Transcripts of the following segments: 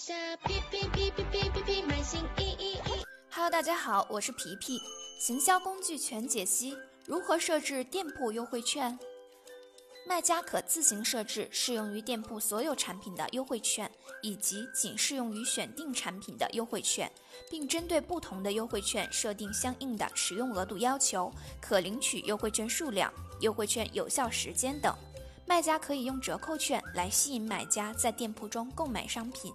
下皮皮皮皮皮皮皮买新衣衣衣。Hello，大家好，我是皮皮，行销工具全解析，如何设置店铺优惠券？卖家可自行设置适用于店铺所有产品的优惠券，以及仅适用于选定产品的优惠券，并针对不同的优惠券设定相应的使用额度要求、可领取优惠券数量、优惠券有效时间等。卖家可以用折扣券来吸引买家在店铺中购买商品。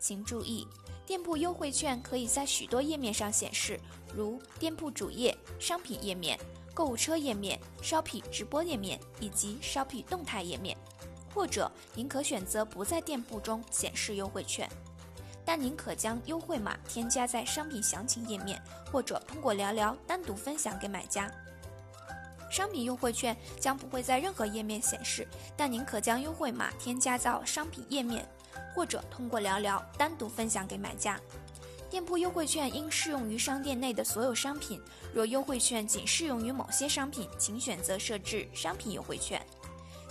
请注意，店铺优惠券可以在许多页面上显示，如店铺主页、商品页面。购物车页面、Shoppe 直播页面以及 Shoppe 动态页面，或者您可选择不在店铺中显示优惠券，但您可将优惠码添加在商品详情页面，或者通过聊聊单独分享给买家。商品优惠券将不会在任何页面显示，但您可将优惠码添加到商品页面，或者通过聊聊单独分享给买家。店铺优惠券应适用于商店内的所有商品。若优惠券仅适用于某些商品，请选择设置商品优惠券。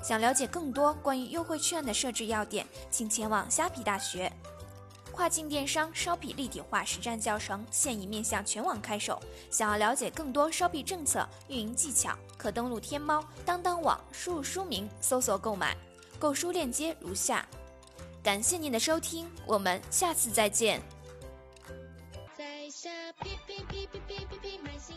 想了解更多关于优惠券的设置要点，请前往虾皮大学。跨境电商烧皮立体化实战教程现已面向全网开售。想要了解更多烧皮政策、运营技巧，可登录天猫、当当网，输入书名搜索购买。购书链接如下。感谢您的收听我们下次再见。在下哔哔哔哔哔哔哔满心